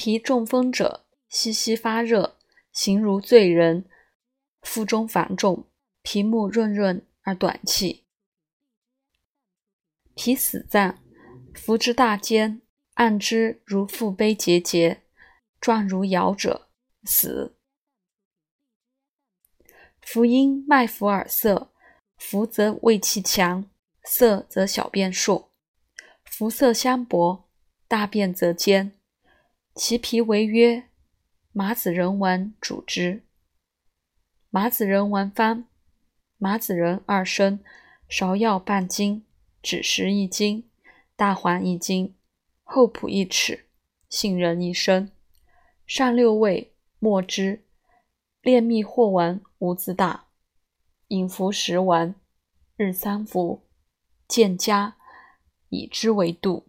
脾中风者，息息发热，形如醉人，腹中烦重，皮目润润而短气。脾死脏，服之大坚，按之如腹背结节，状如摇者，死。福因脉浮耳涩，浮则胃气强，涩则小便数，浮涩相搏，大便则坚。其皮为曰：麻子仁丸主之。麻子仁丸方：麻子仁二升，芍药半斤，枳实一斤，大黄一斤，厚朴一尺，杏仁一升，上六味，末之。炼蜜或丸无自大，饮服食丸，日三服，见佳，以之为度。